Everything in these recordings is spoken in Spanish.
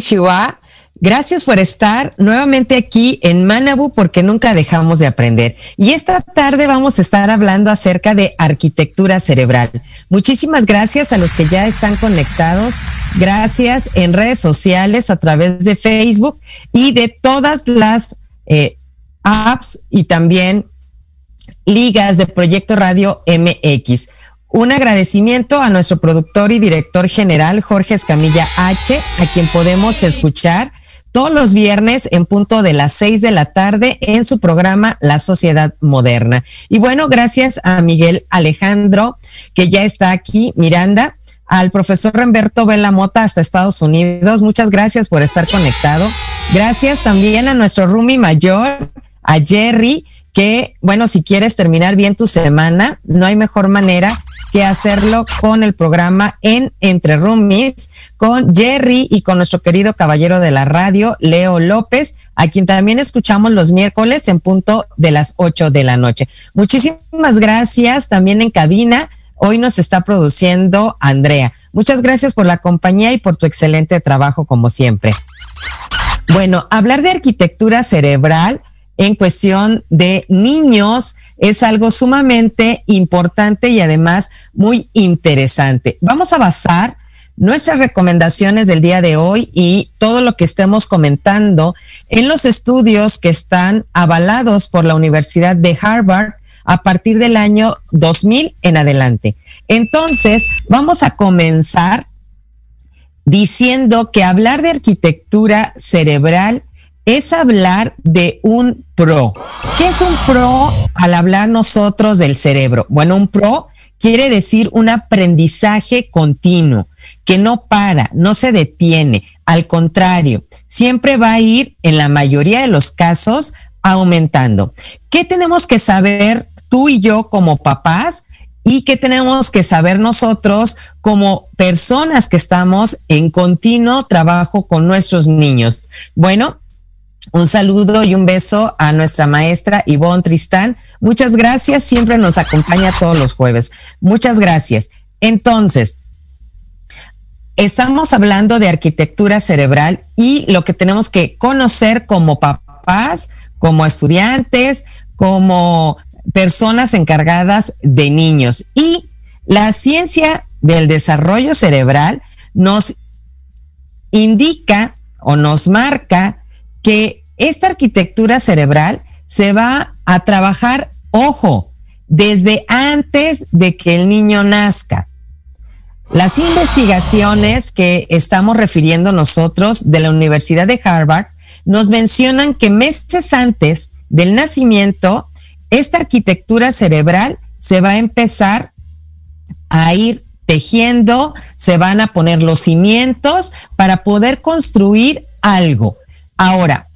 Konnichiwa. Gracias por estar nuevamente aquí en Manabu porque nunca dejamos de aprender. Y esta tarde vamos a estar hablando acerca de arquitectura cerebral. Muchísimas gracias a los que ya están conectados. Gracias en redes sociales a través de Facebook y de todas las eh, apps y también ligas de Proyecto Radio MX. Un agradecimiento a nuestro productor y director general, Jorge Escamilla H., a quien podemos escuchar todos los viernes en punto de las seis de la tarde en su programa La Sociedad Moderna. Y bueno, gracias a Miguel Alejandro, que ya está aquí, Miranda, al profesor Remberto Vela Mota hasta Estados Unidos. Muchas gracias por estar conectado. Gracias también a nuestro Rumi mayor, a Jerry, que, bueno, si quieres terminar bien tu semana, no hay mejor manera que hacerlo con el programa en Entre Roomies, con Jerry y con nuestro querido caballero de la radio, Leo López, a quien también escuchamos los miércoles en punto de las ocho de la noche. Muchísimas gracias también en cabina. Hoy nos está produciendo Andrea. Muchas gracias por la compañía y por tu excelente trabajo como siempre. Bueno, hablar de arquitectura cerebral en cuestión de niños es algo sumamente importante y además muy interesante. Vamos a basar nuestras recomendaciones del día de hoy y todo lo que estemos comentando en los estudios que están avalados por la Universidad de Harvard a partir del año 2000 en adelante. Entonces, vamos a comenzar diciendo que hablar de arquitectura cerebral es hablar de un pro. ¿Qué es un pro al hablar nosotros del cerebro? Bueno, un pro quiere decir un aprendizaje continuo, que no para, no se detiene, al contrario, siempre va a ir en la mayoría de los casos aumentando. ¿Qué tenemos que saber tú y yo como papás? y qué tenemos que saber nosotros como personas que estamos en continuo trabajo con nuestros niños. Bueno, un saludo y un beso a nuestra maestra Ivonne Tristán. Muchas gracias, siempre nos acompaña todos los jueves. Muchas gracias. Entonces, estamos hablando de arquitectura cerebral y lo que tenemos que conocer como papás, como estudiantes, como personas encargadas de niños. Y la ciencia del desarrollo cerebral nos indica o nos marca que esta arquitectura cerebral se va a trabajar, ojo, desde antes de que el niño nazca. Las investigaciones que estamos refiriendo nosotros de la Universidad de Harvard nos mencionan que meses antes del nacimiento, esta arquitectura cerebral se va a empezar a ir tejiendo, se van a poner los cimientos para poder construir algo. Ahora,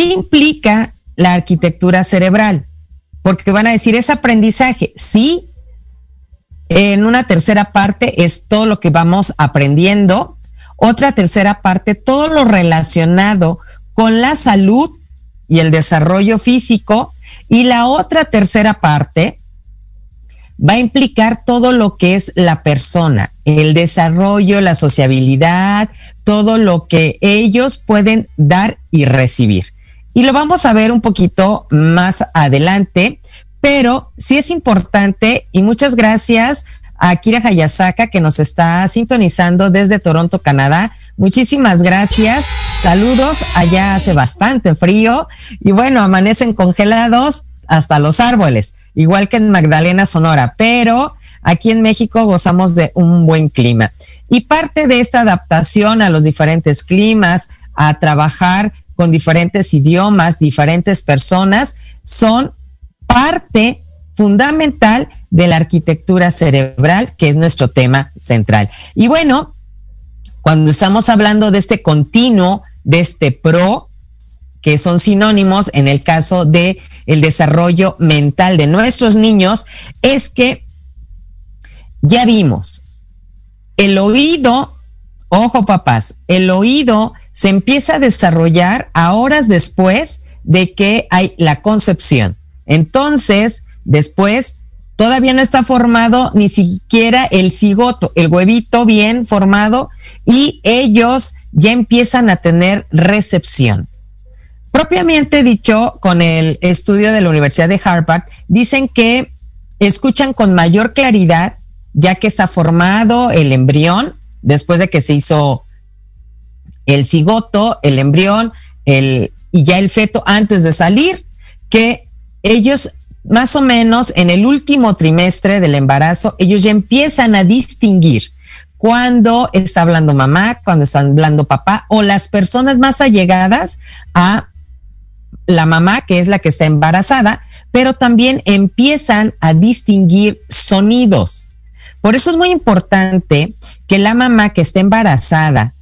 ¿Qué implica la arquitectura cerebral? Porque van a decir, es aprendizaje. Sí, en una tercera parte es todo lo que vamos aprendiendo. Otra tercera parte, todo lo relacionado con la salud y el desarrollo físico. Y la otra tercera parte va a implicar todo lo que es la persona, el desarrollo, la sociabilidad, todo lo que ellos pueden dar y recibir y lo vamos a ver un poquito más adelante, pero sí es importante y muchas gracias a Kira Hayasaka que nos está sintonizando desde Toronto, Canadá. Muchísimas gracias. Saludos. Allá hace bastante frío y bueno, amanecen congelados hasta los árboles, igual que en Magdalena, Sonora, pero aquí en México gozamos de un buen clima. Y parte de esta adaptación a los diferentes climas, a trabajar con diferentes idiomas, diferentes personas, son parte fundamental de la arquitectura cerebral, que es nuestro tema central. Y bueno, cuando estamos hablando de este continuo, de este pro, que son sinónimos en el caso de el desarrollo mental de nuestros niños, es que ya vimos el oído, ojo papás, el oído se empieza a desarrollar a horas después de que hay la concepción. Entonces, después todavía no está formado ni siquiera el cigoto, el huevito bien formado, y ellos ya empiezan a tener recepción. Propiamente dicho, con el estudio de la Universidad de Harvard, dicen que escuchan con mayor claridad ya que está formado el embrión después de que se hizo el cigoto, el embrión, el, y ya el feto antes de salir, que ellos más o menos en el último trimestre del embarazo, ellos ya empiezan a distinguir cuando está hablando mamá, cuando está hablando papá o las personas más allegadas a la mamá, que es la que está embarazada, pero también empiezan a distinguir sonidos. Por eso es muy importante que la mamá que esté embarazada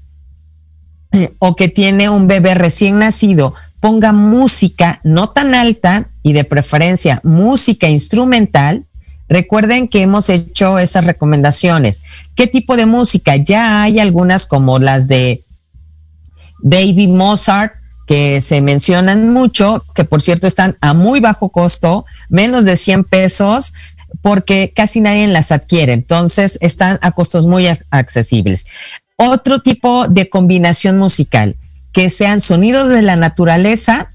o que tiene un bebé recién nacido ponga música no tan alta y de preferencia música instrumental. Recuerden que hemos hecho esas recomendaciones. ¿Qué tipo de música? Ya hay algunas como las de Baby Mozart, que se mencionan mucho, que por cierto están a muy bajo costo, menos de 100 pesos, porque casi nadie las adquiere. Entonces están a costos muy accesibles. Otro tipo de combinación musical que sean sonidos de la naturaleza,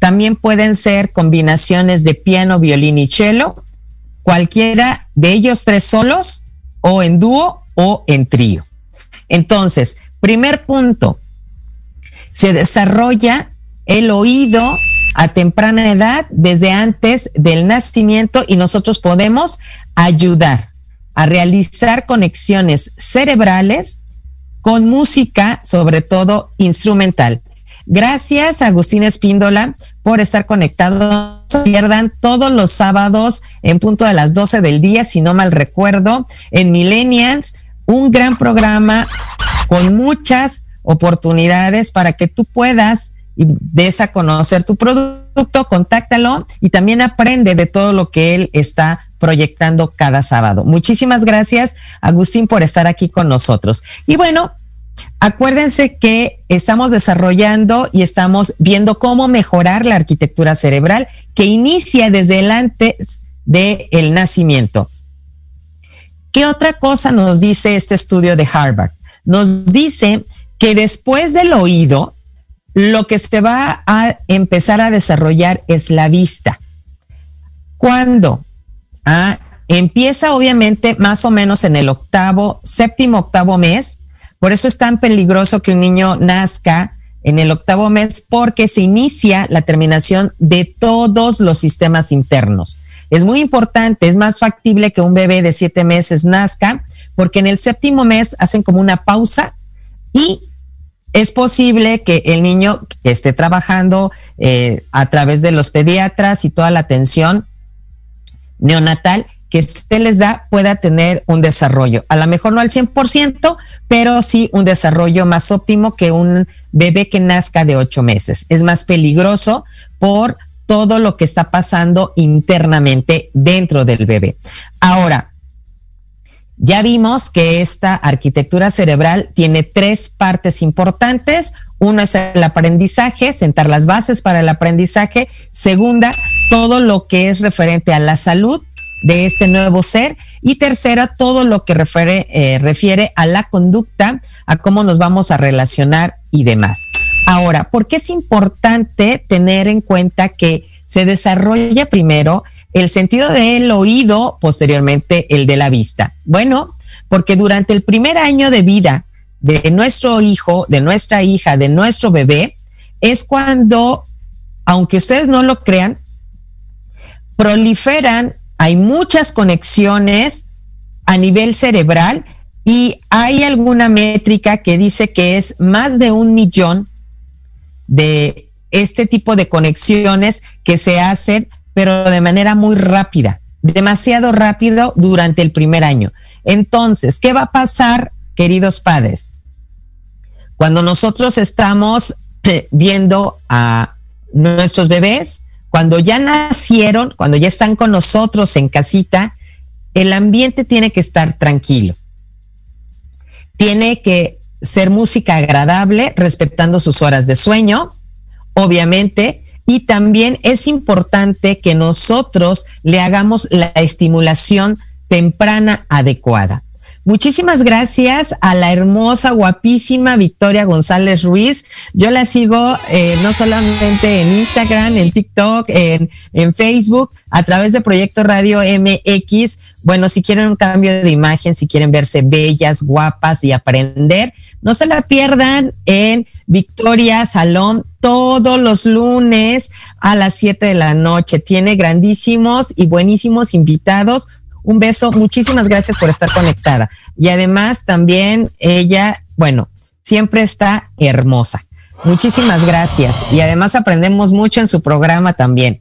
también pueden ser combinaciones de piano, violín y cello, cualquiera de ellos tres solos o en dúo o en trío. Entonces, primer punto, se desarrolla el oído a temprana edad desde antes del nacimiento y nosotros podemos ayudar a realizar conexiones cerebrales con música, sobre todo instrumental. Gracias, Agustín Espíndola, por estar conectado. No se pierdan todos los sábados en punto de las 12 del día, si no mal recuerdo, en Millennials, un gran programa con muchas oportunidades para que tú puedas y des a conocer tu producto, contáctalo y también aprende de todo lo que él está proyectando cada sábado. Muchísimas gracias, Agustín, por estar aquí con nosotros. Y bueno, acuérdense que estamos desarrollando y estamos viendo cómo mejorar la arquitectura cerebral que inicia desde el antes del el nacimiento. ¿Qué otra cosa nos dice este estudio de Harvard? Nos dice que después del oído, lo que se va a empezar a desarrollar es la vista. ¿Cuándo? Ah, empieza obviamente más o menos en el octavo, séptimo, octavo mes. Por eso es tan peligroso que un niño nazca en el octavo mes porque se inicia la terminación de todos los sistemas internos. Es muy importante, es más factible que un bebé de siete meses nazca porque en el séptimo mes hacen como una pausa y es posible que el niño que esté trabajando eh, a través de los pediatras y toda la atención neonatal que se les da pueda tener un desarrollo. A lo mejor no al 100%, pero sí un desarrollo más óptimo que un bebé que nazca de ocho meses. Es más peligroso por todo lo que está pasando internamente dentro del bebé. Ahora, ya vimos que esta arquitectura cerebral tiene tres partes importantes. Uno es el aprendizaje, sentar las bases para el aprendizaje. Segunda, todo lo que es referente a la salud de este nuevo ser. Y tercera, todo lo que refiere, eh, refiere a la conducta, a cómo nos vamos a relacionar y demás. Ahora, ¿por qué es importante tener en cuenta que se desarrolla primero el sentido del oído, posteriormente el de la vista. Bueno, porque durante el primer año de vida de nuestro hijo, de nuestra hija, de nuestro bebé, es cuando, aunque ustedes no lo crean, proliferan, hay muchas conexiones a nivel cerebral y hay alguna métrica que dice que es más de un millón de este tipo de conexiones que se hacen, pero de manera muy rápida, demasiado rápido durante el primer año. Entonces, ¿qué va a pasar, queridos padres? Cuando nosotros estamos eh, viendo a nuestros bebés, cuando ya nacieron, cuando ya están con nosotros en casita, el ambiente tiene que estar tranquilo. Tiene que ser música agradable, respetando sus horas de sueño, obviamente, y también es importante que nosotros le hagamos la estimulación temprana adecuada. Muchísimas gracias a la hermosa, guapísima Victoria González Ruiz. Yo la sigo eh, no solamente en Instagram, en TikTok, en, en Facebook, a través de Proyecto Radio MX. Bueno, si quieren un cambio de imagen, si quieren verse bellas, guapas y aprender, no se la pierdan en Victoria Salón todos los lunes a las 7 de la noche. Tiene grandísimos y buenísimos invitados un beso, muchísimas gracias por estar conectada. Y además también ella, bueno, siempre está hermosa. Muchísimas gracias. Y además aprendemos mucho en su programa también.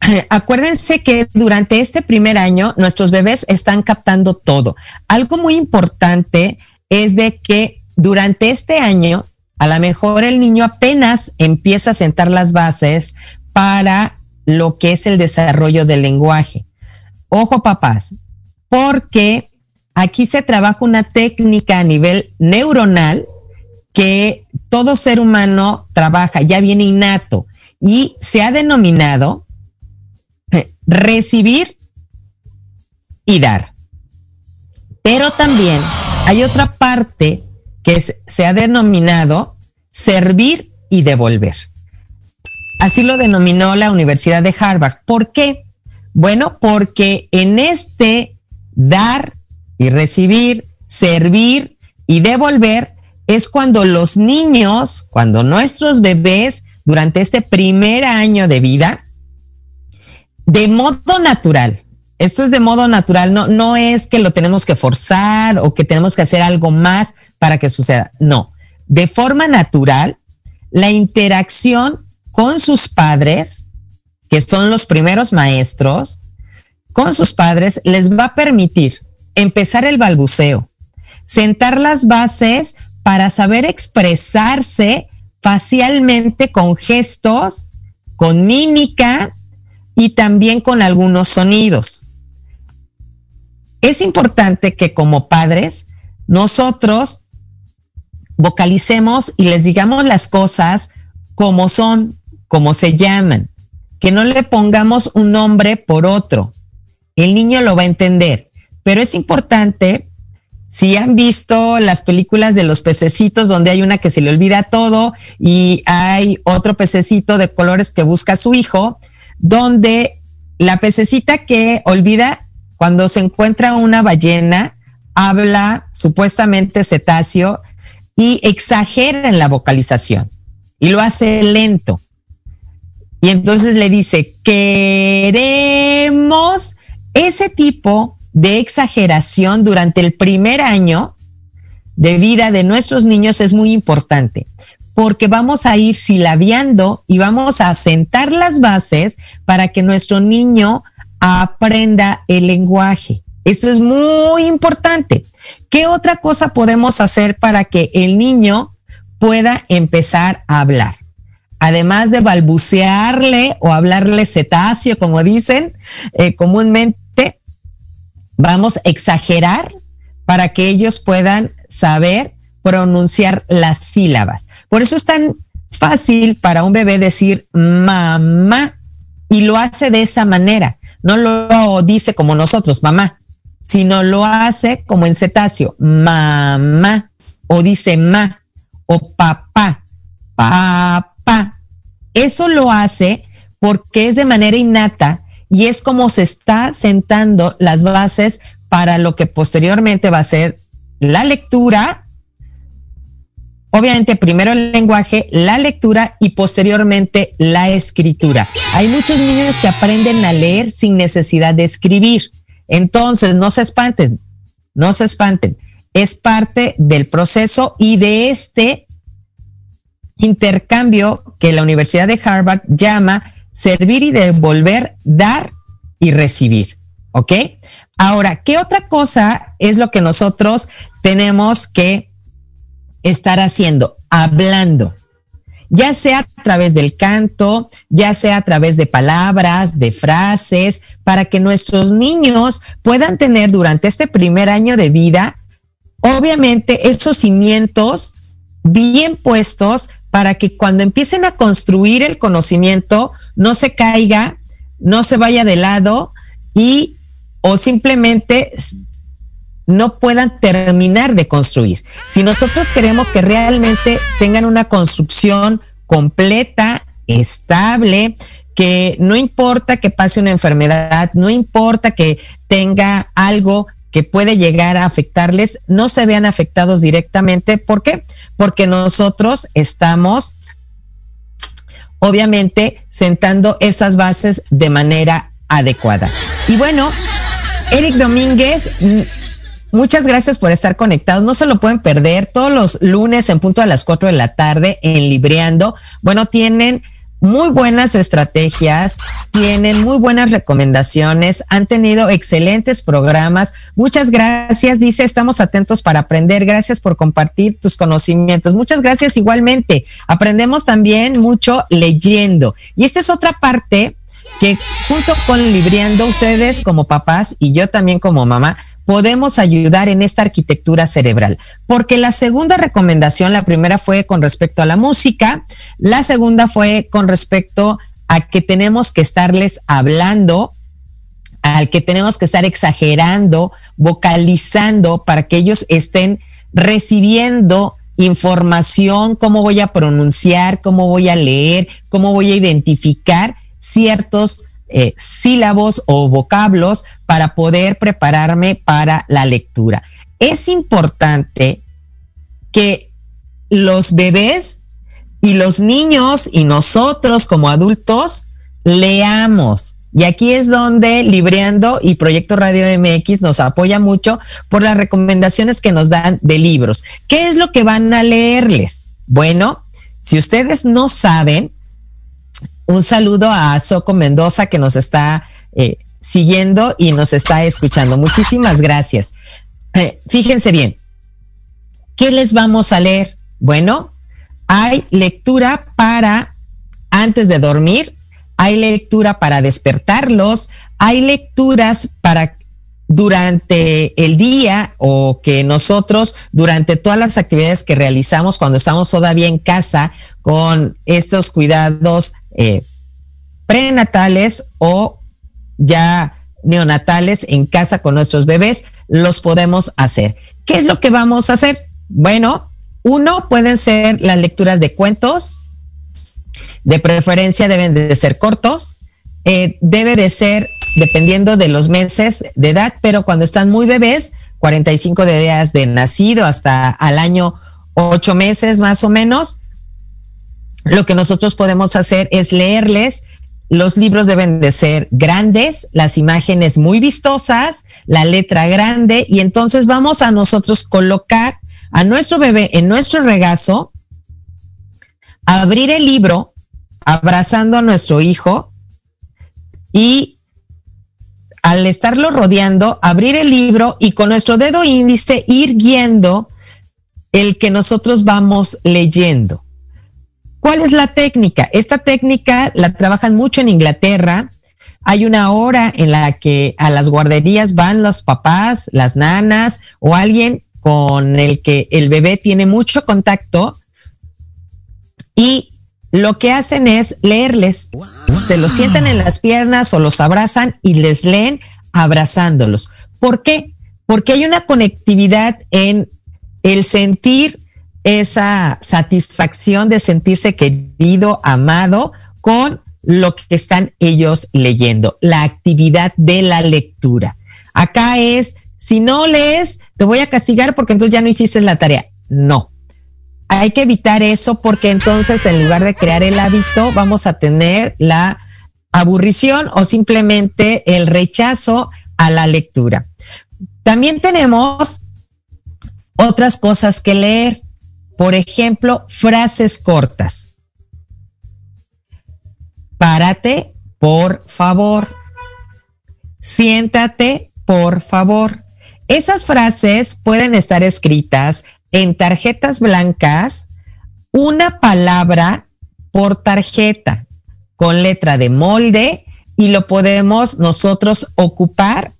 Acuérdense que durante este primer año nuestros bebés están captando todo. Algo muy importante es de que durante este año, a lo mejor el niño apenas empieza a sentar las bases para lo que es el desarrollo del lenguaje. Ojo papás, porque aquí se trabaja una técnica a nivel neuronal que todo ser humano trabaja, ya viene innato y se ha denominado eh, recibir y dar. Pero también hay otra parte que se ha denominado servir y devolver. Así lo denominó la Universidad de Harvard. ¿Por qué? Bueno, porque en este dar y recibir, servir y devolver es cuando los niños, cuando nuestros bebés durante este primer año de vida, de modo natural, esto es de modo natural, no, no es que lo tenemos que forzar o que tenemos que hacer algo más para que suceda, no, de forma natural, la interacción con sus padres, que son los primeros maestros, con sus padres les va a permitir empezar el balbuceo, sentar las bases para saber expresarse facialmente con gestos, con mímica y también con algunos sonidos. Es importante que como padres nosotros vocalicemos y les digamos las cosas como son, como se llaman que no le pongamos un nombre por otro. El niño lo va a entender, pero es importante, si han visto las películas de los pececitos donde hay una que se le olvida todo y hay otro pececito de colores que busca a su hijo, donde la pececita que olvida cuando se encuentra una ballena, habla supuestamente cetáceo y exagera en la vocalización y lo hace lento. Y entonces le dice, queremos ese tipo de exageración durante el primer año de vida de nuestros niños es muy importante porque vamos a ir silabiando y vamos a sentar las bases para que nuestro niño aprenda el lenguaje. Eso es muy importante. ¿Qué otra cosa podemos hacer para que el niño pueda empezar a hablar? Además de balbucearle o hablarle cetáceo, como dicen eh, comúnmente, vamos a exagerar para que ellos puedan saber pronunciar las sílabas. Por eso es tan fácil para un bebé decir mamá y lo hace de esa manera. No lo dice como nosotros, mamá, sino lo hace como en cetáceo, mamá, o dice ma, o papá, papá eso lo hace porque es de manera innata y es como se está sentando las bases para lo que posteriormente va a ser la lectura, obviamente primero el lenguaje, la lectura y posteriormente la escritura. Hay muchos niños que aprenden a leer sin necesidad de escribir. Entonces, no se espanten, no se espanten. Es parte del proceso y de este intercambio que la Universidad de Harvard llama servir y devolver, dar y recibir. ¿Ok? Ahora, ¿qué otra cosa es lo que nosotros tenemos que estar haciendo? Hablando. Ya sea a través del canto, ya sea a través de palabras, de frases, para que nuestros niños puedan tener durante este primer año de vida, obviamente, esos cimientos bien puestos para que cuando empiecen a construir el conocimiento no se caiga, no se vaya de lado y o simplemente no puedan terminar de construir. Si nosotros queremos que realmente tengan una construcción completa, estable, que no importa que pase una enfermedad, no importa que tenga algo que puede llegar a afectarles, no se vean afectados directamente. ¿Por qué? Porque nosotros estamos, obviamente, sentando esas bases de manera adecuada. Y bueno, Eric Domínguez, muchas gracias por estar conectados. No se lo pueden perder todos los lunes en punto a las 4 de la tarde en Libreando. Bueno, tienen muy buenas estrategias, tienen muy buenas recomendaciones, han tenido excelentes programas. Muchas gracias, dice, estamos atentos para aprender. Gracias por compartir tus conocimientos. Muchas gracias igualmente. Aprendemos también mucho leyendo. Y esta es otra parte que junto con Libriando, ustedes como papás y yo también como mamá, podemos ayudar en esta arquitectura cerebral. Porque la segunda recomendación, la primera fue con respecto a la música, la segunda fue con respecto a que tenemos que estarles hablando, al que tenemos que estar exagerando, vocalizando para que ellos estén recibiendo información, cómo voy a pronunciar, cómo voy a leer, cómo voy a identificar ciertos eh, sílabos o vocablos para poder prepararme para la lectura. Es importante que los bebés y los niños y nosotros como adultos leamos. Y aquí es donde Libreando y Proyecto Radio MX nos apoya mucho por las recomendaciones que nos dan de libros. ¿Qué es lo que van a leerles? Bueno, si ustedes no saben, un saludo a Soco Mendoza que nos está eh, siguiendo y nos está escuchando. Muchísimas gracias. Eh, fíjense bien, ¿qué les vamos a leer? Bueno, hay lectura para antes de dormir, hay lectura para despertarlos, hay lecturas para durante el día o que nosotros durante todas las actividades que realizamos cuando estamos todavía en casa con estos cuidados eh, prenatales o ya neonatales en casa con nuestros bebés, los podemos hacer. ¿Qué es lo que vamos a hacer? Bueno, uno pueden ser las lecturas de cuentos, de preferencia deben de ser cortos, eh, debe de ser dependiendo de los meses de edad, pero cuando están muy bebés, 45 días de nacido hasta al año 8 meses más o menos, lo que nosotros podemos hacer es leerles. Los libros deben de ser grandes, las imágenes muy vistosas, la letra grande y entonces vamos a nosotros colocar a nuestro bebé en nuestro regazo, abrir el libro, abrazando a nuestro hijo y al estarlo rodeando, abrir el libro y con nuestro dedo índice ir guiando el que nosotros vamos leyendo. ¿Cuál es la técnica? Esta técnica la trabajan mucho en Inglaterra. Hay una hora en la que a las guarderías van los papás, las nanas o alguien con el que el bebé tiene mucho contacto y lo que hacen es leerles. Se los sientan en las piernas o los abrazan y les leen abrazándolos. ¿Por qué? Porque hay una conectividad en el sentir esa satisfacción de sentirse querido, amado con lo que están ellos leyendo, la actividad de la lectura. Acá es si no lees, te voy a castigar porque entonces ya no hiciste la tarea. No. Hay que evitar eso porque entonces en lugar de crear el hábito, vamos a tener la aburrición o simplemente el rechazo a la lectura. También tenemos otras cosas que leer. Por ejemplo, frases cortas. Párate, por favor. Siéntate, por favor. Esas frases pueden estar escritas en tarjetas blancas, una palabra por tarjeta, con letra de molde, y lo podemos nosotros ocupar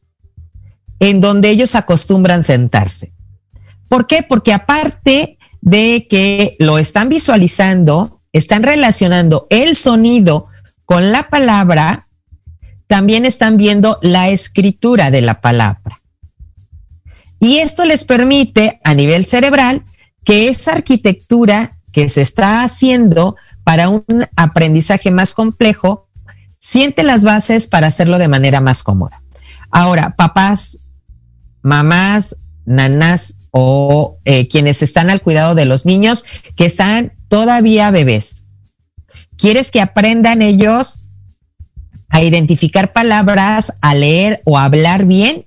en donde ellos acostumbran sentarse. ¿Por qué? Porque aparte de que lo están visualizando, están relacionando el sonido con la palabra, también están viendo la escritura de la palabra. Y esto les permite a nivel cerebral que esa arquitectura que se está haciendo para un aprendizaje más complejo, siente las bases para hacerlo de manera más cómoda. Ahora, papás, mamás, nanás o eh, quienes están al cuidado de los niños que están todavía bebés. ¿Quieres que aprendan ellos a identificar palabras, a leer o hablar bien?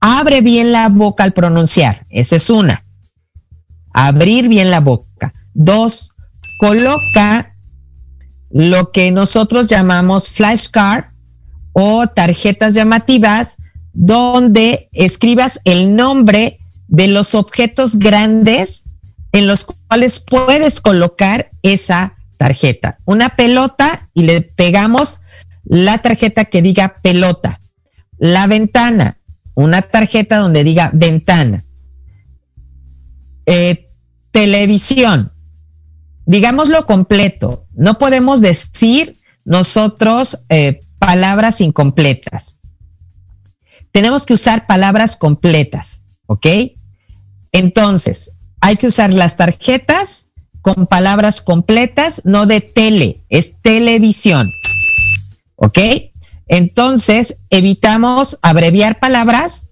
Abre bien la boca al pronunciar. Esa es una. Abrir bien la boca. Dos, coloca lo que nosotros llamamos flashcard o tarjetas llamativas donde escribas el nombre de los objetos grandes en los cuales puedes colocar esa tarjeta. Una pelota y le pegamos la tarjeta que diga pelota. La ventana, una tarjeta donde diga ventana. Eh, televisión, digámoslo completo. No podemos decir nosotros eh, palabras incompletas tenemos que usar palabras completas, ¿ok? Entonces, hay que usar las tarjetas con palabras completas, no de tele, es televisión, ¿ok? Entonces, evitamos abreviar palabras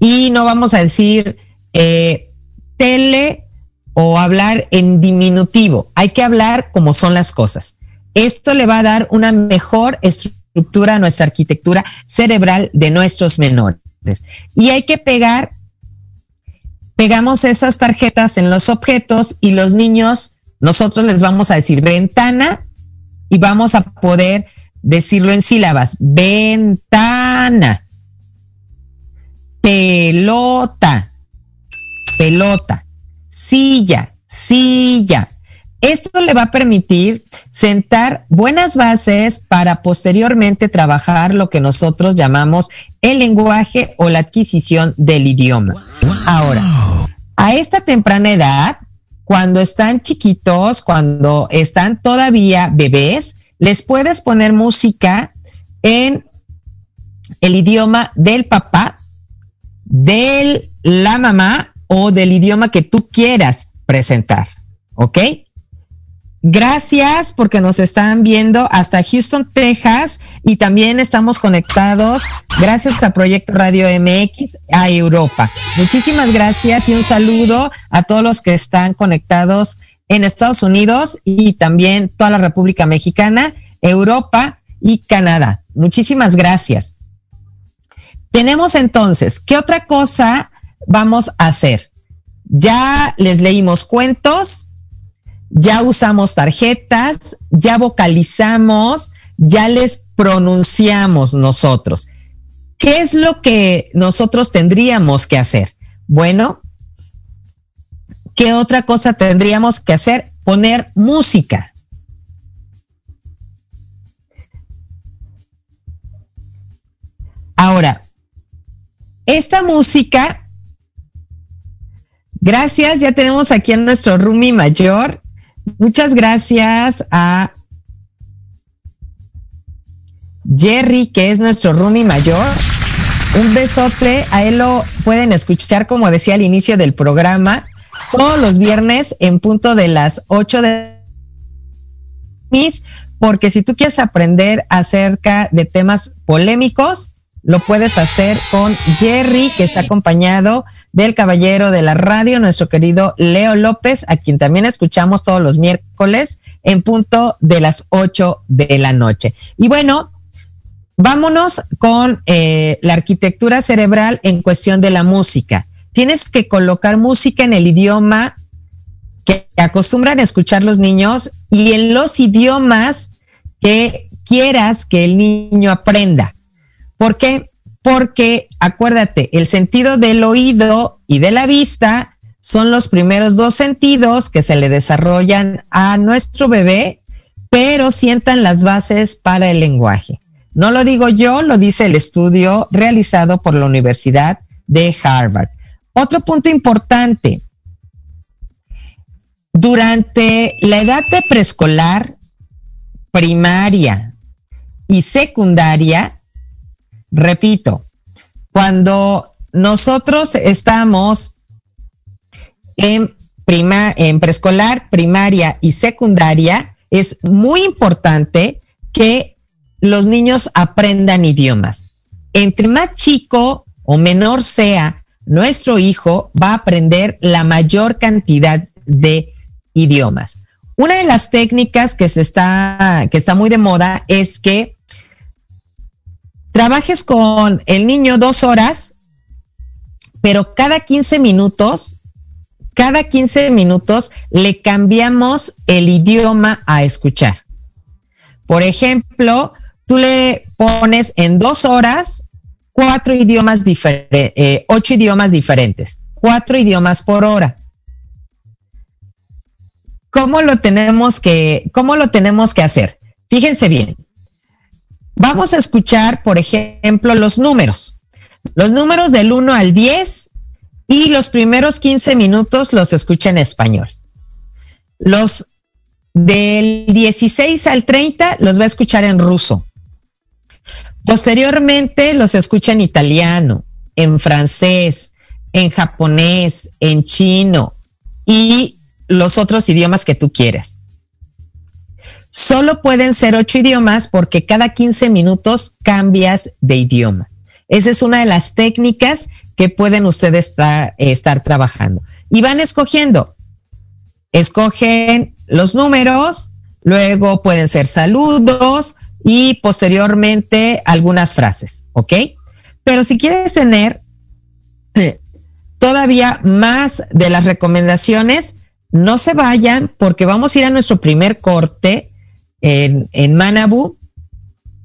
y no vamos a decir eh, tele o hablar en diminutivo. Hay que hablar como son las cosas. Esto le va a dar una mejor estructura estructura, nuestra arquitectura cerebral de nuestros menores. Y hay que pegar, pegamos esas tarjetas en los objetos y los niños, nosotros les vamos a decir ventana y vamos a poder decirlo en sílabas. Ventana. Pelota. Pelota. Silla. Silla. Esto le va a permitir sentar buenas bases para posteriormente trabajar lo que nosotros llamamos el lenguaje o la adquisición del idioma. Ahora, a esta temprana edad, cuando están chiquitos, cuando están todavía bebés, les puedes poner música en el idioma del papá, de la mamá o del idioma que tú quieras presentar. ¿Ok? Gracias porque nos están viendo hasta Houston, Texas y también estamos conectados gracias a Proyecto Radio MX a Europa. Muchísimas gracias y un saludo a todos los que están conectados en Estados Unidos y también toda la República Mexicana, Europa y Canadá. Muchísimas gracias. Tenemos entonces, ¿qué otra cosa vamos a hacer? Ya les leímos cuentos, ya usamos tarjetas, ya vocalizamos, ya les pronunciamos nosotros. ¿Qué es lo que nosotros tendríamos que hacer? Bueno, ¿qué otra cosa tendríamos que hacer? Poner música. Ahora, esta música, gracias, ya tenemos aquí a nuestro Rumi mayor, Muchas gracias a Jerry, que es nuestro roomie mayor. Un besote, a él lo pueden escuchar, como decía al inicio del programa, todos los viernes en punto de las 8 de porque si tú quieres aprender acerca de temas polémicos, lo puedes hacer con Jerry, que está acompañado del caballero de la radio, nuestro querido Leo López, a quien también escuchamos todos los miércoles en punto de las 8 de la noche. Y bueno, vámonos con eh, la arquitectura cerebral en cuestión de la música. Tienes que colocar música en el idioma que acostumbran a escuchar los niños y en los idiomas que quieras que el niño aprenda. ¿Por qué? Porque acuérdate, el sentido del oído y de la vista son los primeros dos sentidos que se le desarrollan a nuestro bebé, pero sientan las bases para el lenguaje. No lo digo yo, lo dice el estudio realizado por la Universidad de Harvard. Otro punto importante, durante la edad de preescolar, primaria y secundaria, repito, cuando nosotros estamos en, preescolar, primaria y secundaria, es muy importante que los niños aprendan idiomas. Entre más chico o menor sea nuestro hijo, va a aprender la mayor cantidad de idiomas. Una de las técnicas que está muy de moda es que trabajes con el niño dos horas, pero cada 15 minutos, cada 15 minutos le cambiamos el idioma a escuchar. Por ejemplo, tú le pones en dos horas cuatro idiomas diferentes, eh, ocho idiomas diferentes, cuatro idiomas por hora. ¿Cómo lo tenemos que, cómo lo tenemos que hacer? Fíjense bien. Vamos a escuchar, por ejemplo, los números. Los números del 1 al 10 y los primeros 15 minutos los escucha en español. Los del 16 al 30 los va a escuchar en ruso. Posteriormente los escucha en italiano, en francés, en japonés, en chino y los otros idiomas que tú quieras. Solo pueden ser ocho idiomas porque cada 15 minutos cambias de idioma. Esa es una de las técnicas que pueden ustedes estar, trabajando. Y van escogiendo. Escogen los números, luego pueden ser saludos y posteriormente algunas frases, ¿ok? Pero si quieres tener todavía más de las recomendaciones, no se vayan porque vamos a ir a nuestro primer corte en, en Manabu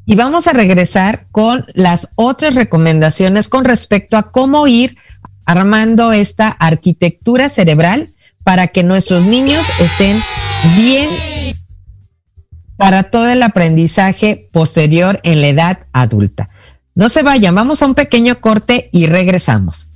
y vamos a regresar con las otras recomendaciones con respecto a cómo ir armando esta arquitectura cerebral para que nuestros niños estén bien para todo el aprendizaje posterior en la edad adulta. No se vayan, vamos a un pequeño corte y regresamos.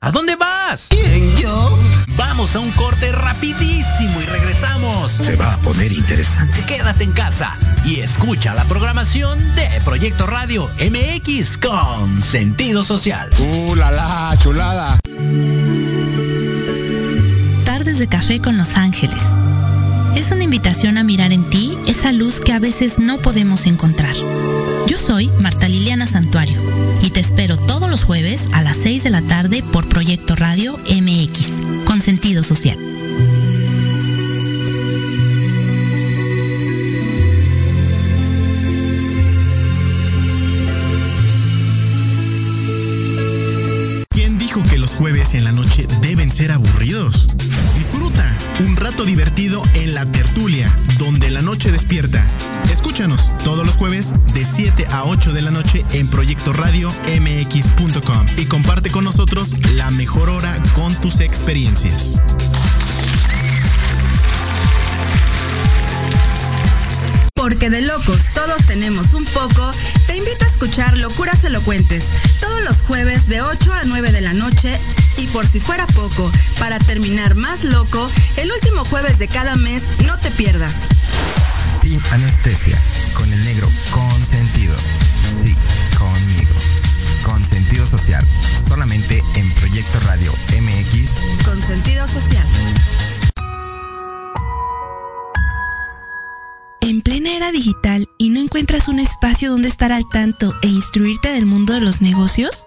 ¿A dónde vas? ¿Quién, yo? Vamos a un corte rapidísimo y regresamos. Se va a poner interesante. Quédate en casa y escucha la programación de Proyecto Radio MX con sentido social. ¡Uh, la, la chulada! Tardes de café con Los Ángeles. Es una invitación a mirar en ti esa luz que a veces no podemos encontrar. Yo soy Marta Liliana Santuario espero todos los jueves a las 6 de la tarde por Proyecto Radio MX, con sentido social. ¿Quién dijo que los jueves en la noche deben ser aburridos? Disfruta un rato divertido en la tertulia, donde la noche despierta. Escúchanos todos los jueves de 7 a 8 de la noche en Proyecto Radio MX.com y comparte con nosotros la mejor hora con tus experiencias. Porque de locos todos tenemos un poco, te invito a escuchar Locuras Elocuentes todos los jueves de 8 a 9 de la noche y por si fuera poco, para terminar más loco, el último jueves de cada mes no te pierdas. Sin anestesia, con el negro consentido. Sí, conmigo. Con sentido social, solamente en Proyecto Radio MX. Con sentido social. era digital y no encuentras un espacio donde estar al tanto e instruirte del mundo de los negocios?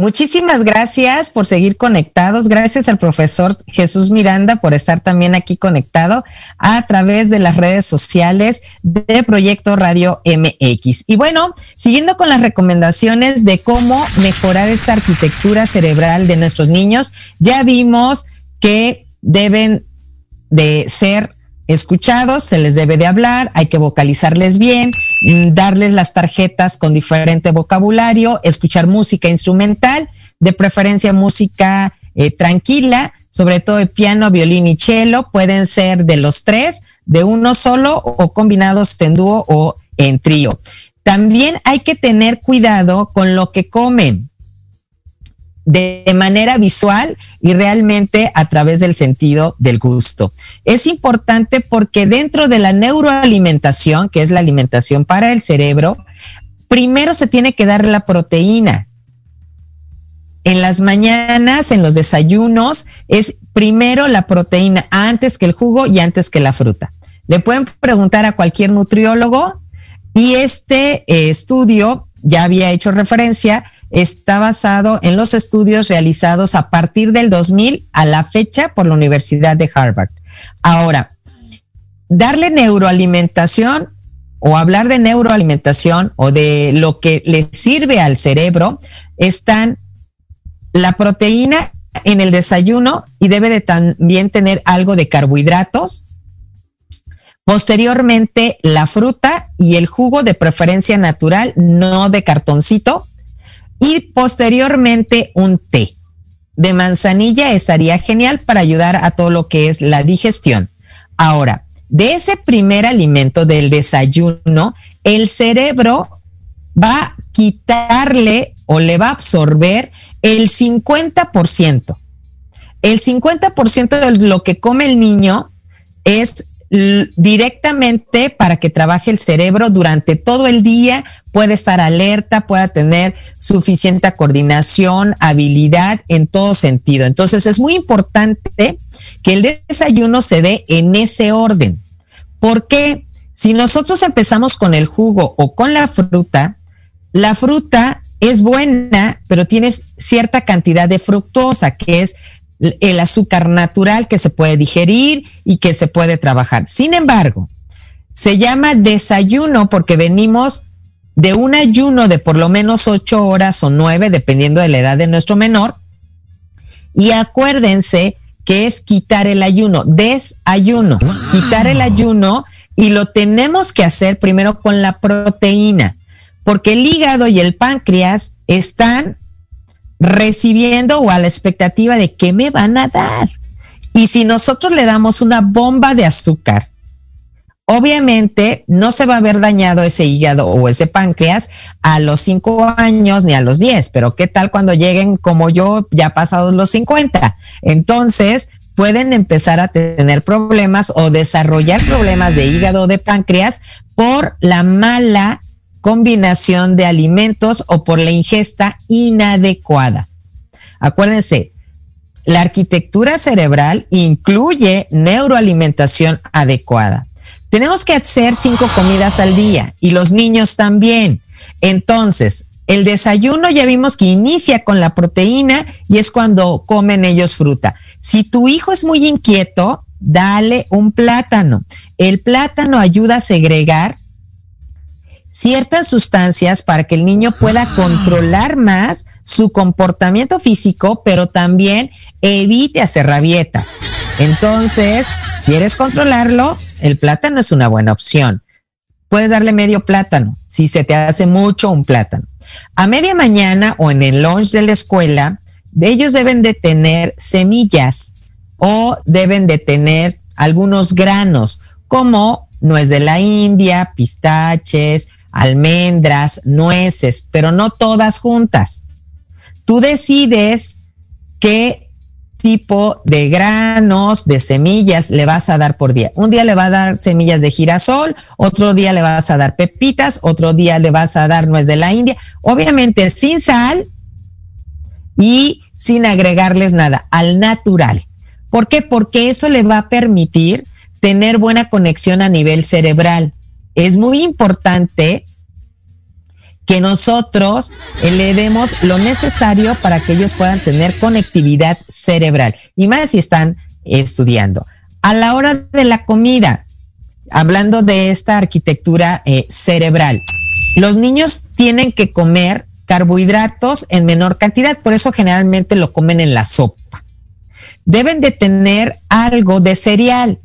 Muchísimas gracias por seguir conectados. Gracias al profesor Jesús Miranda por estar también aquí conectado a través de las redes sociales de Proyecto Radio MX. Y bueno, siguiendo con las recomendaciones de cómo mejorar esta arquitectura cerebral de nuestros niños, ya vimos que deben de ser escuchados, se les debe de hablar, hay que vocalizarles bien, mm, darles las tarjetas con diferente vocabulario, escuchar música instrumental, de preferencia música eh, tranquila, sobre todo de piano, violín y cello, pueden ser de los tres, de uno solo o combinados en dúo o en trío. También hay que tener cuidado con lo que comen de manera visual y realmente a través del sentido del gusto. Es importante porque dentro de la neuroalimentación, que es la alimentación para el cerebro, primero se tiene que dar la proteína. En las mañanas, en los desayunos, es primero la proteína antes que el jugo y antes que la fruta. Le pueden preguntar a cualquier nutriólogo y este eh, estudio ya había hecho referencia está basado en los estudios realizados a partir del 2000 a la fecha por la Universidad de Harvard. Ahora, darle neuroalimentación o hablar de neuroalimentación o de lo que le sirve al cerebro están la proteína en el desayuno y debe de también tener algo de carbohidratos. Posteriormente, la fruta y el jugo de preferencia natural, no de cartoncito y posteriormente un té de manzanilla estaría genial para ayudar a todo lo que es la digestión. Ahora, de ese primer alimento del desayuno, el cerebro va a quitarle o le va a absorber el 50%. El 50% de lo que come el niño es directamente para que trabaje el cerebro durante todo el día, puede estar alerta, pueda tener suficiente coordinación, habilidad en todo sentido. Entonces es muy importante que el desayuno se dé en ese orden. Porque si nosotros empezamos con el jugo o con la fruta, la fruta es buena, pero tiene cierta cantidad de fructosa, que es el azúcar natural que se puede digerir y que se puede trabajar. Sin embargo, se llama desayuno porque venimos de un ayuno de por lo menos ocho horas o nueve, dependiendo de la edad de nuestro menor. Y acuérdense que es quitar el ayuno, desayuno, quitar el ayuno y lo tenemos que hacer primero con la proteína, porque el hígado y el páncreas están recibiendo o a la expectativa de qué me van a dar. Y si nosotros le damos una bomba de azúcar, obviamente no se va a ver dañado ese hígado o ese páncreas a los cinco años ni a los diez, pero qué tal cuando lleguen como yo ya pasados los 50. Entonces pueden empezar a tener problemas o desarrollar problemas de hígado o de páncreas por la mala combinación de alimentos o por la ingesta inadecuada. Acuérdense, la arquitectura cerebral incluye neuroalimentación adecuada. Tenemos que hacer cinco comidas al día y los niños también. Entonces, el desayuno ya vimos que inicia con la proteína y es cuando comen ellos fruta. Si tu hijo es muy inquieto, dale un plátano. El plátano ayuda a segregar ciertas sustancias para que el niño pueda Ah. controlar más su comportamiento físico, pero también evite hacer rabietas. Entonces, ¿quieres controlarlo? El plátano es una buena opción. Puedes darle medio plátano, si se te hace mucho un plátano. A media mañana o en el lunch de la escuela, ellos deben de tener semillas o deben de tener algunos granos como nuez de la India, pistaches, almendras, nueces, pero no todas juntas. Tú decides qué tipo de granos, de semillas le vas a dar por día. Un día le va a dar semillas de girasol, otro día le vas a dar pepitas, otro día le vas a dar nuez de la India, obviamente sin sal y sin agregarles nada, al natural. ¿Por qué? Porque eso le va a permitir tener buena conexión a nivel cerebral. Es muy importante que nosotros eh, le demos lo necesario para que ellos puedan tener conectividad cerebral. Y más si están estudiando. A la hora de la comida, hablando de esta arquitectura eh, cerebral, los niños tienen que comer carbohidratos en menor cantidad, por eso generalmente lo comen en la sopa. Deben de tener algo de cereal.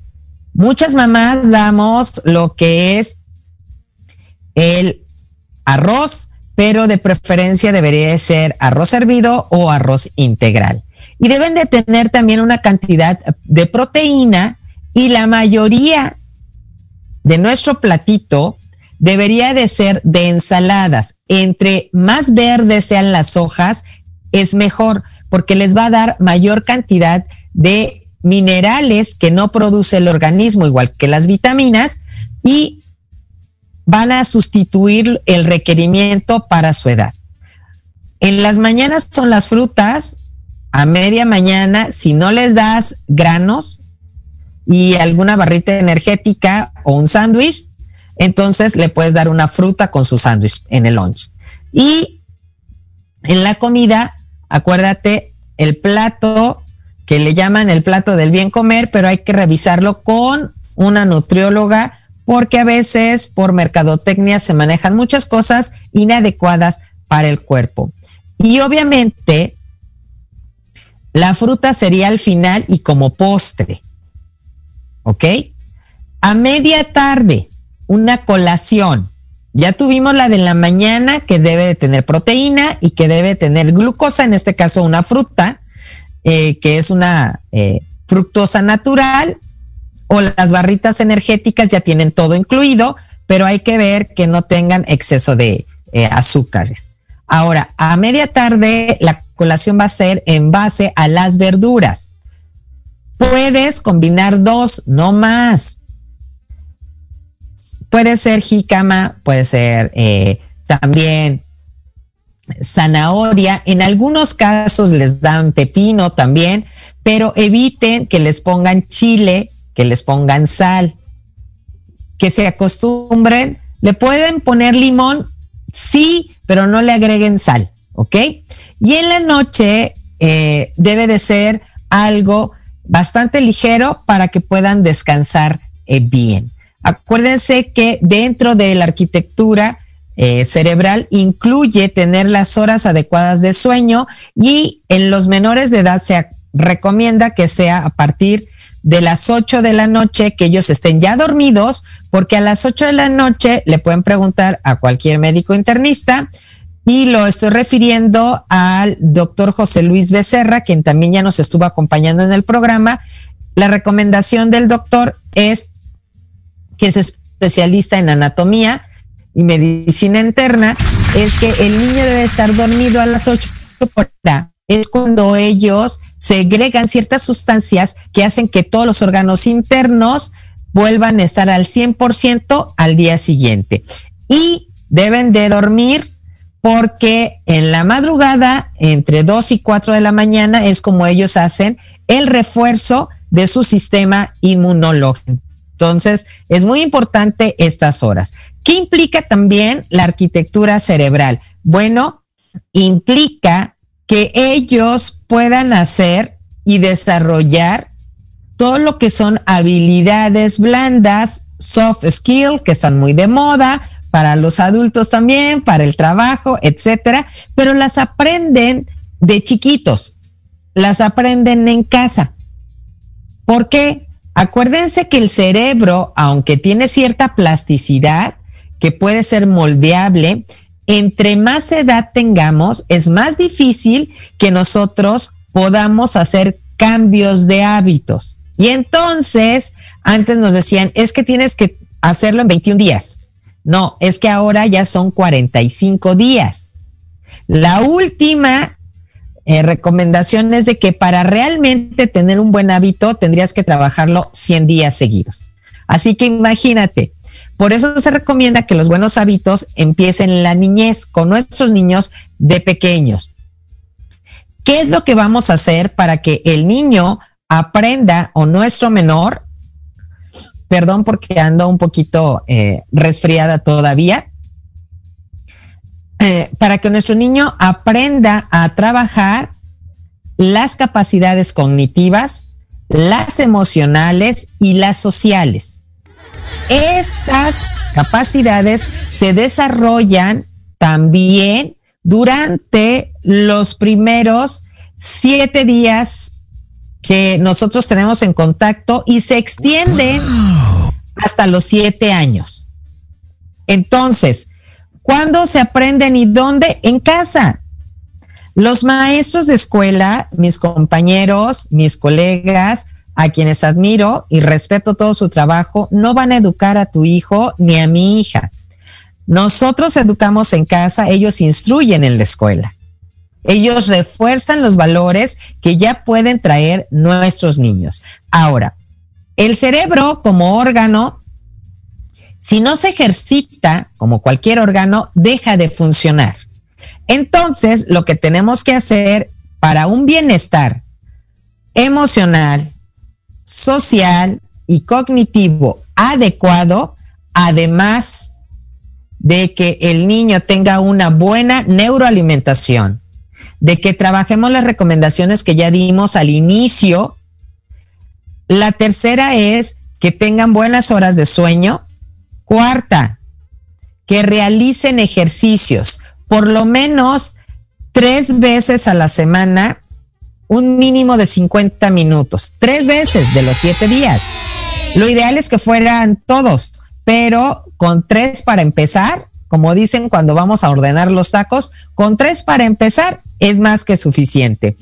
Muchas mamás damos lo que es el arroz, pero de preferencia debería de ser arroz hervido o arroz integral. Y deben de tener también una cantidad de proteína y la mayoría de nuestro platito debería de ser de ensaladas. Entre más verdes sean las hojas, es mejor porque les va a dar mayor cantidad de minerales que no produce el organismo, igual que las vitaminas, y van a sustituir el requerimiento para su edad. En las mañanas son las frutas, a media mañana, si no les das granos y alguna barrita energética o un sándwich, entonces le puedes dar una fruta con su sándwich en el lunch. Y en la comida, acuérdate, el plato que le llaman el plato del bien comer, pero hay que revisarlo con una nutrióloga porque a veces por mercadotecnia se manejan muchas cosas inadecuadas para el cuerpo. Y obviamente la fruta sería al final y como postre. ¿Ok? A media tarde, una colación. Ya tuvimos la de la mañana que debe de tener proteína y que debe tener glucosa, en este caso una fruta, eh, que es una eh, fructosa natural, o las barritas energéticas ya tienen todo incluido, pero hay que ver que no tengan exceso de eh, azúcares. Ahora, a media tarde la colación va a ser en base a las verduras. Puedes combinar dos, no más. Puede ser jícama, puede ser también zanahoria. En algunos casos les dan pepino también, pero eviten que les pongan chile, que les pongan sal, que se acostumbren. Le pueden poner limón, sí, pero no le agreguen sal, ¿ok? Y en la noche eh, debe de ser algo bastante ligero para que puedan descansar eh, bien. Acuérdense que dentro de la arquitectura eh, cerebral incluye tener las horas adecuadas de sueño y en los menores de edad se recomienda que sea a partir de las 8 de la noche que ellos estén ya dormidos, porque a las 8 de la noche le pueden preguntar a cualquier médico internista y lo estoy refiriendo al doctor José Luis Becerra, quien también ya nos estuvo acompañando en el programa. La recomendación del doctor es que es especialista en anatomía y medicina interna, es que el niño debe estar dormido a las 8 por hora. Es cuando ellos segregan ciertas sustancias que hacen que todos los órganos internos vuelvan a estar al 100% al día siguiente. Y deben de dormir porque en la madrugada, entre 2 y 4 de la mañana, es como ellos hacen el refuerzo de su sistema inmunológico. Entonces, es muy importante estas horas. ¿Qué implica también la arquitectura cerebral? Bueno, implica que ellos puedan hacer y desarrollar todo lo que son habilidades blandas, soft skill, que están muy de moda, para los adultos también, para el trabajo, etcétera, pero las aprenden de chiquitos, las aprenden en casa. ¿Por qué? Acuérdense que el cerebro, aunque tiene cierta plasticidad, que puede ser moldeable, entre más edad tengamos, es más difícil que nosotros podamos hacer cambios de hábitos. Y entonces, antes nos decían, es que tienes que hacerlo en 21 días. No, es que ahora ya son 45 días. La última eh, recomendación es de que para realmente tener un buen hábito tendrías que trabajarlo 100 días seguidos. Así que imagínate, por eso se recomienda que los buenos hábitos empiecen en la niñez, con nuestros niños de pequeños. ¿Qué es lo que vamos a hacer para que el niño aprenda o nuestro menor, perdón porque ando un poquito eh, resfriada todavía, eh, para que nuestro niño aprenda a trabajar las capacidades cognitivas, las emocionales y las sociales. Estas capacidades se desarrollan también durante los primeros siete días que nosotros tenemos en contacto y se extienden hasta los siete años. Entonces, ¿cuándo se aprenden y dónde? En casa. Los maestros de escuela, mis compañeros, mis colegas, a quienes admiro y respeto todo su trabajo, no van a educar a tu hijo ni a mi hija. Nosotros educamos en casa, ellos instruyen en la escuela. Ellos refuerzan los valores que ya pueden traer nuestros niños. Ahora, el cerebro como órgano, si no se ejercita como cualquier órgano, deja de funcionar. Entonces, lo que tenemos que hacer para un bienestar emocional, social y cognitivo adecuado, además de que el niño tenga una buena neuroalimentación, de que trabajemos las recomendaciones que ya dimos al inicio. La tercera es que tengan buenas horas de sueño. Cuarta, que realicen ejercicios, por lo menos tres veces a la semana, un mínimo de 50 minutos, tres veces de los siete días. Lo ideal es que fueran todos, pero con tres para empezar, como dicen cuando vamos a ordenar los tacos, con tres para empezar es más que suficiente.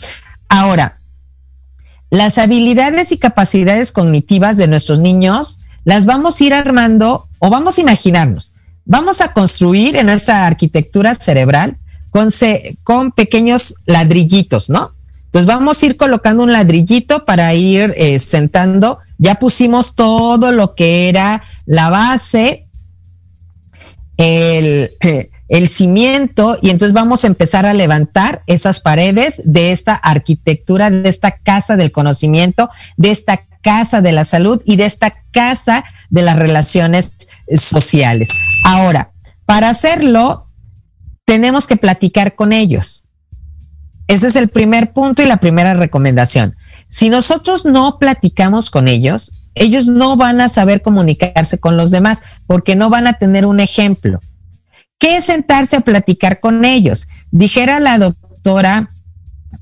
Ahora, las habilidades y capacidades cognitivas de nuestros niños las vamos a ir armando o vamos a imaginarnos. Vamos a construir en nuestra arquitectura cerebral con, con pequeños ladrillitos, ¿no? Entonces vamos a ir colocando un ladrillito para ir eh, sentando. Ya pusimos todo lo que era la base, el, el cimiento y entonces vamos a empezar a levantar esas paredes de esta arquitectura, de esta casa del conocimiento, de esta casa de la salud y de esta casa de las relaciones sociales. Ahora, para hacerlo, tenemos que platicar con ellos. Ese es el primer punto y la primera recomendación. Si nosotros no platicamos con ellos, ellos no van a saber comunicarse con los demás porque no van a tener un ejemplo. ¿Qué es sentarse a platicar con ellos? Dijera la doctora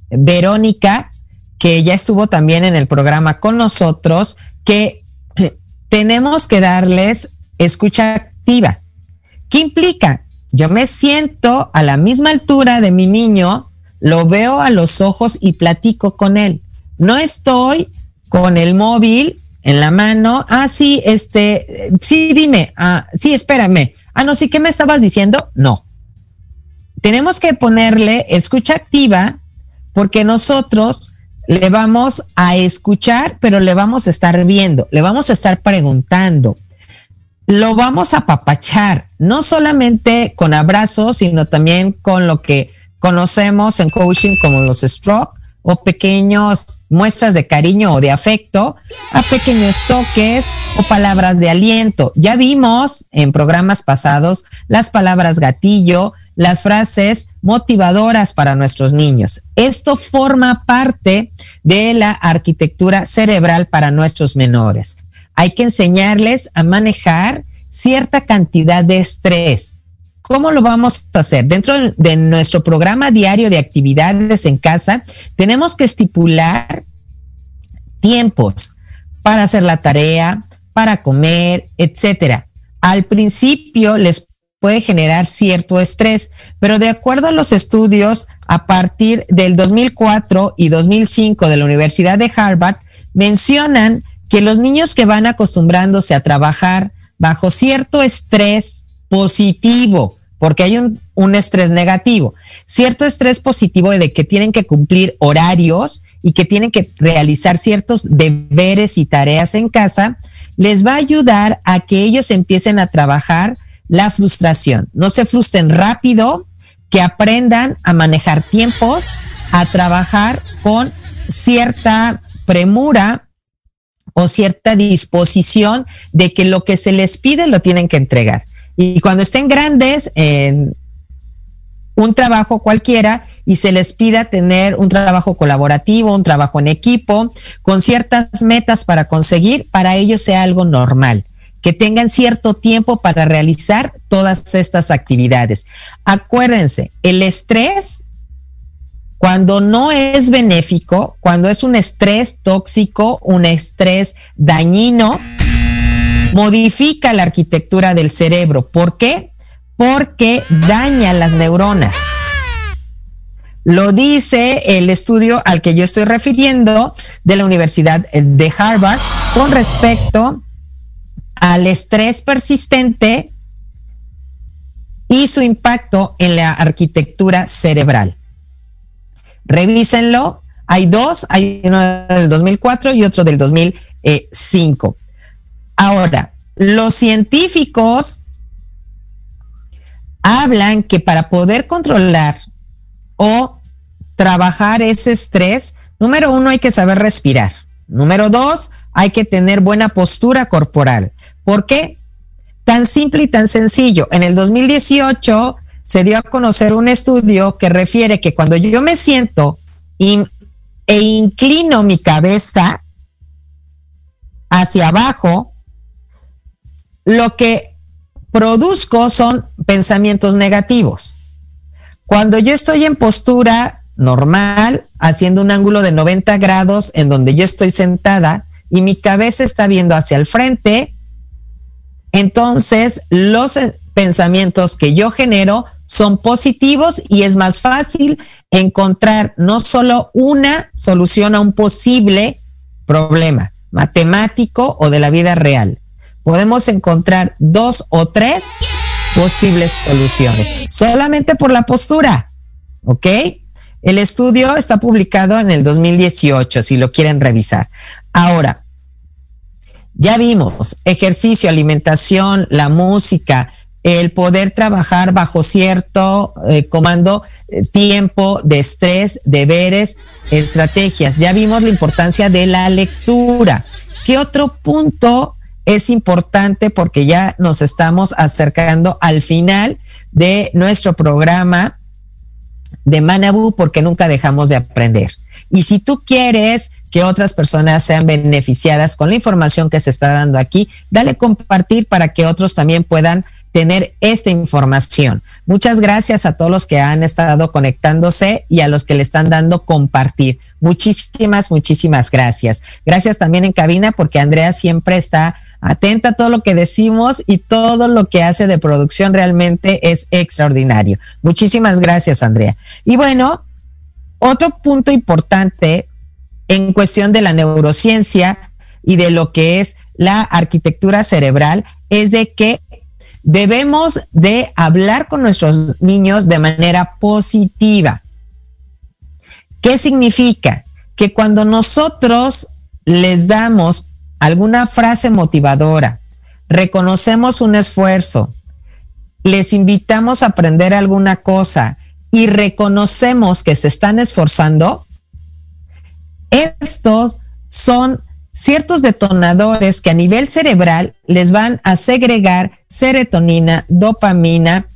Verónica, que ya estuvo también en el programa con nosotros, que tenemos que darles escucha activa. ¿Qué implica? Yo me siento a la misma altura de mi niño, lo veo a los ojos y platico con él. No estoy con el móvil en la mano. Ah, sí, este, sí, dime. Ah, sí, espérame. Ah, no, sí, ¿qué me estabas diciendo? No. Tenemos que ponerle escucha activa porque nosotros le vamos a escuchar, pero le vamos a estar viendo, le vamos a estar preguntando. Lo vamos a papachar, no solamente con abrazos, sino también con lo que conocemos en coaching como los stroke o pequeños muestras de cariño o de afecto, a pequeños toques o palabras de aliento. Ya vimos en programas pasados las palabras gatillo, las frases motivadoras para nuestros niños. Esto forma parte de la arquitectura cerebral para nuestros menores. Hay que enseñarles a manejar cierta cantidad de estrés. ¿Cómo lo vamos a hacer? Dentro de nuestro programa diario de actividades en casa, tenemos que estipular tiempos para hacer la tarea, para comer, etcétera. Al principio les puede generar cierto estrés, pero de acuerdo a los estudios, a partir del 2004 y 2005 de la Universidad de Harvard, mencionan que los niños que van acostumbrándose a trabajar bajo cierto estrés positivo, porque hay un, estrés negativo, cierto estrés positivo de que tienen que cumplir horarios y que tienen que realizar ciertos deberes y tareas en casa, les va a ayudar a que ellos empiecen a trabajar la frustración. No se frustren rápido, que aprendan a manejar tiempos, a trabajar con cierta premura o cierta disposición de que lo que se les pide lo tienen que entregar. Y cuando estén grandes en un trabajo cualquiera y se les pida tener un trabajo colaborativo, un trabajo en equipo, con ciertas metas para conseguir, para ellos sea algo normal que tengan cierto tiempo para realizar todas estas actividades. Acuérdense, el estrés, cuando no es benéfico, cuando es un estrés tóxico, un estrés dañino, modifica la arquitectura del cerebro. ¿Por qué? Porque daña las neuronas. Lo dice el estudio al que yo estoy refiriendo de la Universidad de Harvard con respecto al estrés persistente y su impacto en la arquitectura cerebral. Revísenlo. Hay dos, hay uno del 2004 y otro del 2005. Ahora, los científicos hablan que para poder controlar o trabajar ese estrés, número uno, hay que saber respirar. Número dos, hay que tener buena postura corporal. ¿Por qué? Tan simple y tan sencillo. En el 2018 se dio a conocer un estudio que refiere que cuando yo me siento e inclino mi cabeza hacia abajo, lo que produzco son pensamientos negativos. Cuando yo estoy en postura normal, haciendo un ángulo de 90 grados en donde yo estoy sentada y mi cabeza está viendo hacia el frente, entonces los eh, pensamientos que yo genero son positivos y es más fácil encontrar no solo una solución a un posible problema matemático o de la vida real. Podemos encontrar dos o tres posibles soluciones, solamente por la postura, ¿ok? El estudio está publicado en el 2018, si lo quieren revisar. Ahora, ya vimos ejercicio, alimentación, la música, el poder trabajar bajo cierto eh, comando, eh, tiempo de estrés, deberes, estrategias. Ya vimos la importancia de la lectura. ¿Qué otro punto es importante porque ya nos estamos acercando al final de nuestro programa de Manabu porque nunca dejamos de aprender? Y si tú quieres que otras personas sean beneficiadas con la información que se está dando aquí, dale compartir para que otros también puedan tener esta información. Muchas gracias a todos los que han estado conectándose y a los que le están dando compartir. Muchísimas, muchísimas gracias. Gracias también en cabina porque Andrea siempre está atenta a todo lo que decimos y todo lo que hace de producción realmente es extraordinario. Muchísimas gracias, Andrea. Y bueno, otro punto importante en cuestión de la neurociencia y de lo que es la arquitectura cerebral es de que debemos de hablar con nuestros niños de manera positiva. ¿Qué significa? Que cuando nosotros les damos alguna frase motivadora, reconocemos un esfuerzo, les invitamos a aprender alguna cosa, y reconocemos que se están esforzando, estos son ciertos detonadores que a nivel cerebral les van a segregar serotonina, dopamina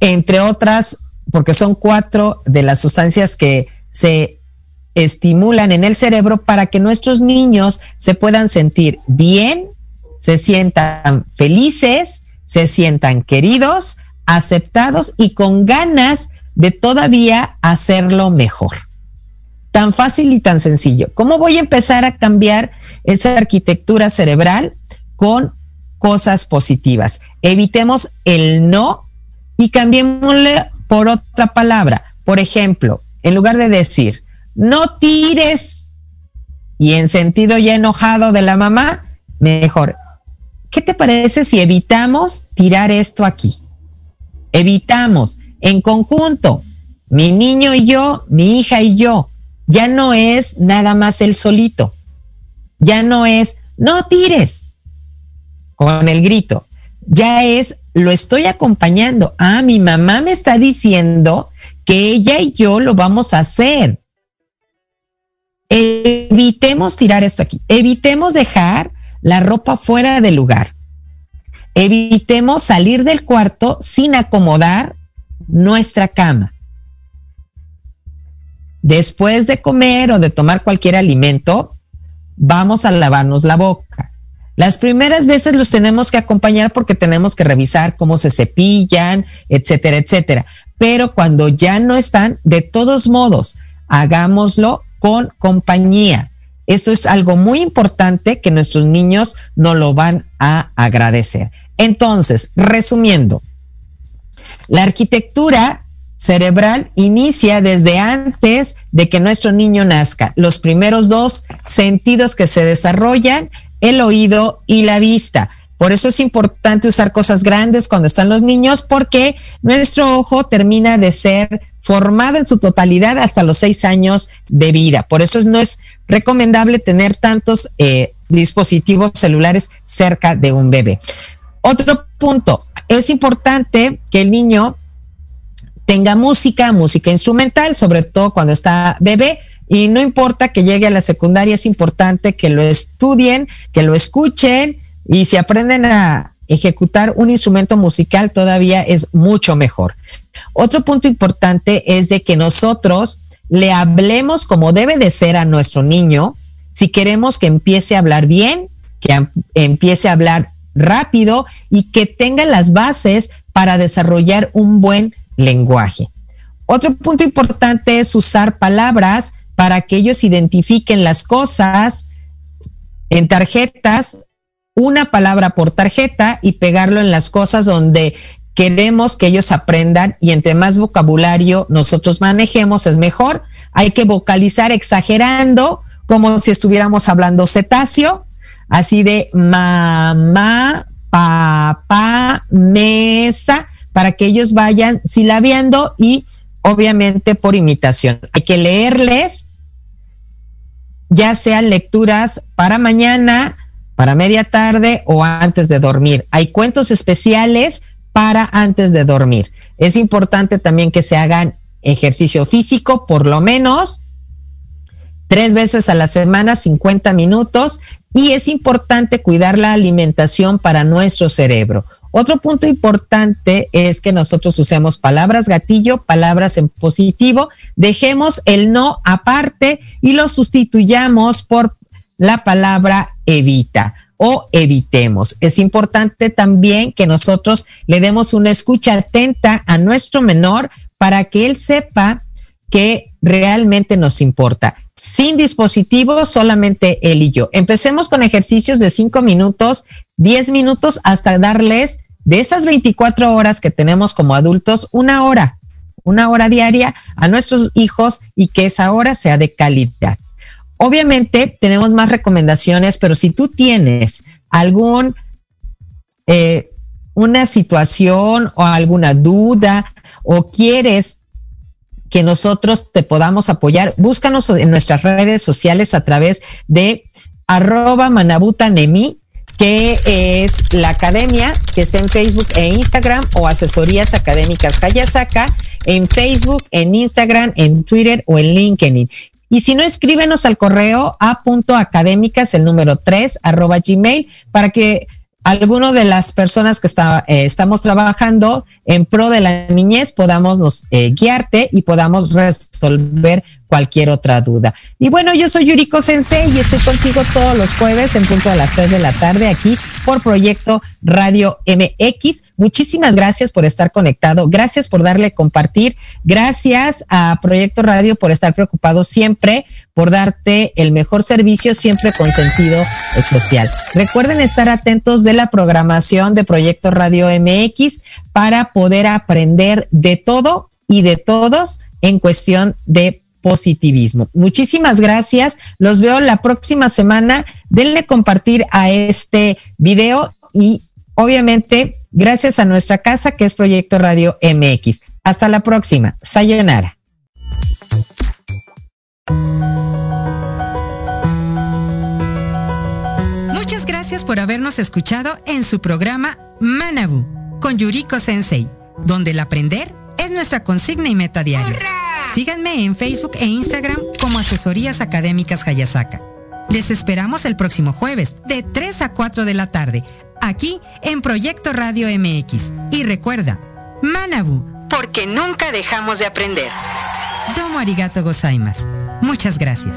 entre otras, porque son cuatro de las sustancias que se estimulan en el cerebro para que nuestros niños se puedan sentir bien, se sientan felices, se sientan queridos, aceptados y con ganas de todavía hacerlo mejor. Tan fácil y tan sencillo. ¿Cómo voy a empezar a cambiar esa arquitectura cerebral con cosas positivas? Evitemos el no y cambiémosle por otra palabra. Por ejemplo, en lugar de decir, no tires, y en sentido ya enojado de la mamá, mejor, ¿qué te parece si evitamos tirar esto aquí? Evitamos en conjunto, mi niño y yo, mi hija y yo, ya no es nada más el solito, ya no es, no tires con el grito, ya es, lo estoy acompañando. Ah, mi mamá me está diciendo que ella y yo lo vamos a hacer. Evitemos tirar esto aquí, evitemos dejar la ropa fuera del lugar. Evitemos salir del cuarto sin acomodar nuestra cama. Después de comer o de tomar cualquier alimento, vamos a lavarnos la boca. Las primeras veces los tenemos que acompañar porque tenemos que revisar cómo se cepillan, etcétera, etcétera. Pero cuando ya no están, de todos modos, hagámoslo con compañía. Eso es algo muy importante que nuestros niños no lo van a agradecer. Entonces, resumiendo, la arquitectura cerebral inicia desde antes de que nuestro niño nazca. Los primeros dos sentidos que se desarrollan, el oído y la vista. Por eso es importante usar cosas grandes cuando están los niños, porque nuestro ojo termina de ser formado en su totalidad hasta los seis años de vida. Por eso no es recomendable tener tantos eh, dispositivos celulares cerca de un bebé. Otro punto, es importante que el niño tenga música, música instrumental, sobre todo cuando está bebé, y no importa que llegue a la secundaria, es importante que lo estudien, que lo escuchen y si aprenden a ejecutar un instrumento musical todavía es mucho mejor. Otro punto importante es de que nosotros le hablemos como debe de ser a nuestro niño si queremos que empiece a hablar bien, que empiece a hablar rápido y que tenga las bases para desarrollar un buen lenguaje. Otro punto importante es usar palabras para que ellos identifiquen las cosas en tarjetas, una palabra por tarjeta y pegarlo en las cosas donde queremos que ellos aprendan y entre más vocabulario nosotros manejemos es mejor. Hay que vocalizar exagerando como si estuviéramos hablando cetáceo, así de mamá, papá, mesa, para que ellos vayan silabeando y obviamente por imitación. Hay que leerles, ya sean lecturas para mañana, para media tarde o antes de dormir. Hay cuentos especiales para antes de dormir. Es importante también que se hagan ejercicio físico, por lo menos tres veces a la semana, 50 minutos, y es importante cuidar la alimentación para nuestro cerebro. Otro punto importante es que nosotros usemos palabras gatillo, palabras en positivo, dejemos el no aparte y lo sustituyamos por la palabra evita o evitemos. Es importante también que nosotros le demos una escucha atenta a nuestro menor para que él sepa que realmente nos importa. Sin dispositivos, solamente él y yo. Empecemos con ejercicios de 5 minutos, 10 minutos, hasta darles de esas 24 horas que tenemos como adultos, una hora, una hora diaria a nuestros hijos y que esa hora sea de calidad. Obviamente tenemos más recomendaciones, pero si tú tienes algún, eh, situación o alguna duda o quieres que nosotros te podamos apoyar, búscanos en nuestras redes sociales a través de arroba manabutanemi, que es la academia que está en Facebook e Instagram o asesorías académicas Hayasaka en Facebook, en Instagram, en Twitter o en LinkedIn. Y si no, escríbenos al correo a.académicas, el número 3, arroba gmail, para que alguno de las personas que está, eh, estamos trabajando en pro de la niñez podamos nos, eh, guiarte y podamos resolver cualquier otra duda. Y bueno, yo soy Yuriko Sensei y estoy contigo todos los jueves en punto de las 3 de la tarde aquí por Proyecto Radio MX. Muchísimas gracias por estar conectado, gracias por darle compartir, gracias a Proyecto Radio por estar preocupado siempre por darte el mejor servicio siempre con sentido social. Recuerden estar atentos de la programación de Proyecto Radio MX para poder aprender de todo y de todos en cuestión de positivismo. Muchísimas gracias. Los veo la próxima semana. Denle compartir a este video y obviamente gracias a nuestra casa que es Proyecto Radio MX. Hasta la próxima. Sayonara. Muchas gracias por habernos escuchado en su programa Manabu con Yuriko Sensei, donde el aprender es nuestra consigna y meta diaria. Síganme en Facebook e Instagram como Asesorías Académicas Hayasaka. Les esperamos el próximo jueves de 3 a 4 de la tarde, aquí en Proyecto Radio MX. Y recuerda, Manabu, porque nunca dejamos de aprender. Domo arigato gozaimasu. Muchas gracias.